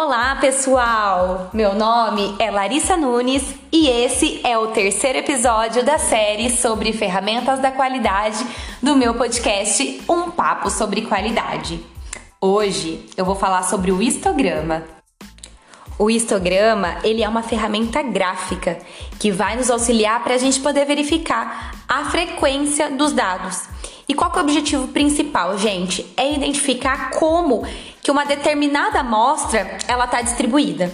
Olá, pessoal! Meu nome é Larissa Nunes e esse é o terceiro episódio da série sobre ferramentas da qualidade do meu podcast Um Papo sobre Qualidade. Hoje eu vou falar sobre o histograma. O histograma ele é uma ferramenta gráfica que vai nos auxiliar para a gente poder verificar a frequência dos dados. E qual é o objetivo principal, gente? É identificar como que uma determinada amostra ela está distribuída.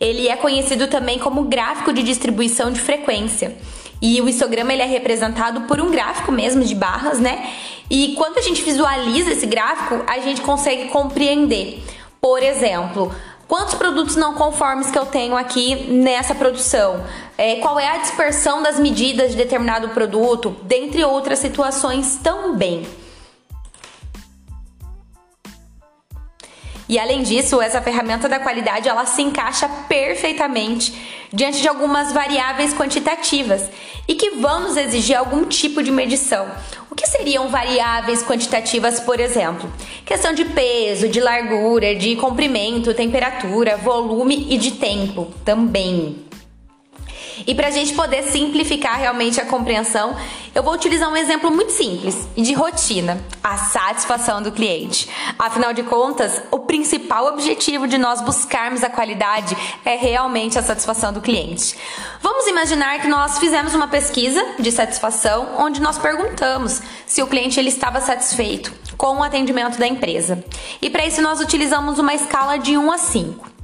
Ele é conhecido também como gráfico de distribuição de frequência. E o histograma ele é representado por um gráfico mesmo de barras, né? E quando a gente visualiza esse gráfico, a gente consegue compreender. Por exemplo, Quantos produtos não conformes que eu tenho aqui nessa produção? É, qual é a dispersão das medidas de determinado produto? Dentre outras situações também. E além disso, essa ferramenta da qualidade ela se encaixa perfeitamente diante de algumas variáveis quantitativas e que vão nos exigir algum tipo de medição. O que seriam variáveis quantitativas, por exemplo? Questão de peso, de largura, de comprimento, temperatura, volume e de tempo também. E para a gente poder simplificar realmente a compreensão, eu vou utilizar um exemplo muito simples e de rotina: a satisfação do cliente. Afinal de contas, o principal objetivo de nós buscarmos a qualidade é realmente a satisfação do cliente. Vamos imaginar que nós fizemos uma pesquisa de satisfação onde nós perguntamos se o cliente ele estava satisfeito com o atendimento da empresa. E para isso nós utilizamos uma escala de 1 a 5.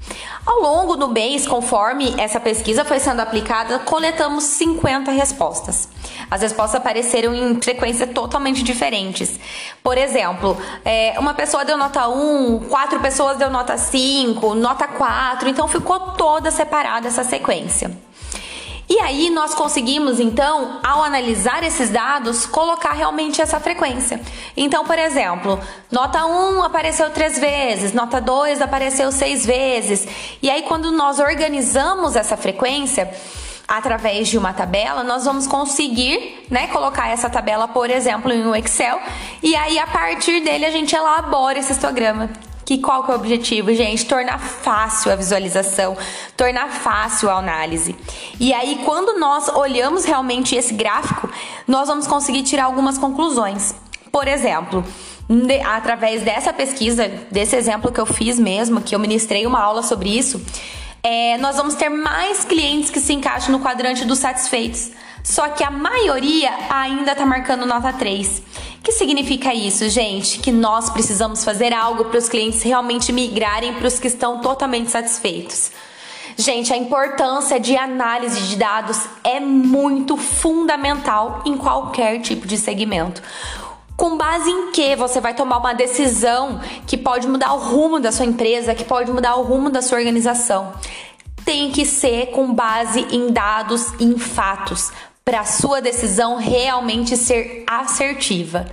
Ao longo do mês, conforme essa pesquisa foi sendo aplicada, coletamos 50 respostas. As respostas apareceram em frequências totalmente diferentes. Por exemplo, é, uma pessoa deu nota 1, quatro pessoas deu nota 5, nota 4, então ficou toda separada essa sequência. Aí nós conseguimos, então, ao analisar esses dados, colocar realmente essa frequência. Então, por exemplo, nota 1 apareceu três vezes, nota 2 apareceu seis vezes. E aí, quando nós organizamos essa frequência, através de uma tabela, nós vamos conseguir, né, colocar essa tabela, por exemplo, em um Excel, e aí a partir dele a gente elabora esse histograma. Que qual que é o objetivo, gente? Tornar fácil a visualização, tornar fácil a análise. E aí, quando nós olhamos realmente esse gráfico, nós vamos conseguir tirar algumas conclusões. Por exemplo, através dessa pesquisa, desse exemplo que eu fiz mesmo, que eu ministrei uma aula sobre isso, é, nós vamos ter mais clientes que se encaixam no quadrante dos satisfeitos. Só que a maioria ainda está marcando nota 3. Que significa isso, gente? Que nós precisamos fazer algo para os clientes realmente migrarem para os que estão totalmente satisfeitos. Gente, a importância de análise de dados é muito fundamental em qualquer tipo de segmento. Com base em que você vai tomar uma decisão que pode mudar o rumo da sua empresa, que pode mudar o rumo da sua organização? Tem que ser com base em dados e em fatos para a sua decisão realmente ser assertiva.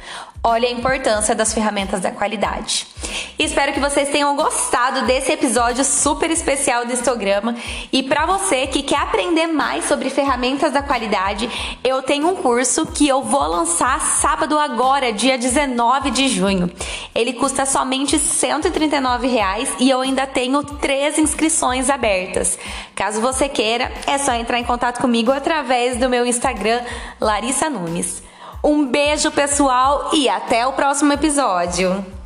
Olha a importância das ferramentas da qualidade. Espero que vocês tenham gostado desse episódio super especial do histograma. E para você que quer aprender mais sobre ferramentas da qualidade, eu tenho um curso que eu vou lançar sábado agora, dia 19 de junho. Ele custa somente 139 reais e eu ainda tenho três inscrições abertas. Caso você queira, é só entrar em contato comigo através do meu Instagram, Larissa Nunes. Um beijo, pessoal, e até o próximo episódio.